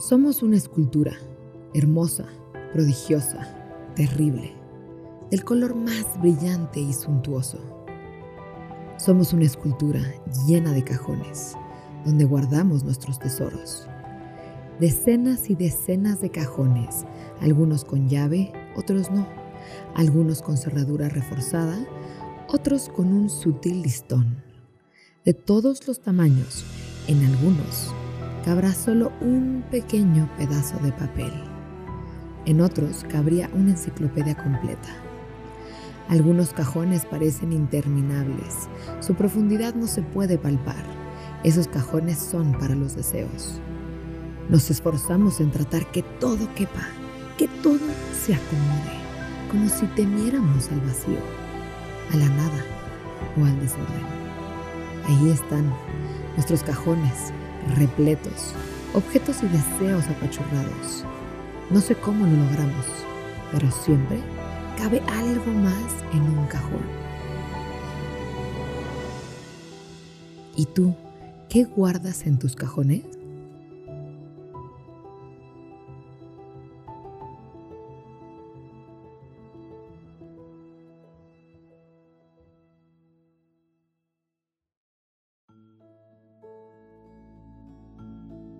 Somos una escultura, hermosa, prodigiosa, terrible, del color más brillante y suntuoso. Somos una escultura llena de cajones, donde guardamos nuestros tesoros. Decenas y decenas de cajones, algunos con llave, otros no, algunos con cerradura reforzada, otros con un sutil listón. De todos los tamaños, en algunos cabrá solo un pequeño pedazo de papel. En otros cabría una enciclopedia completa. Algunos cajones parecen interminables. Su profundidad no se puede palpar. Esos cajones son para los deseos. Nos esforzamos en tratar que todo quepa, que todo se acomode, como si temiéramos al vacío, a la nada o al desorden. Ahí están nuestros cajones, repletos, objetos y deseos apachurrados. No sé cómo lo logramos, pero siempre cabe algo más en un cajón. ¿Y tú, qué guardas en tus cajones?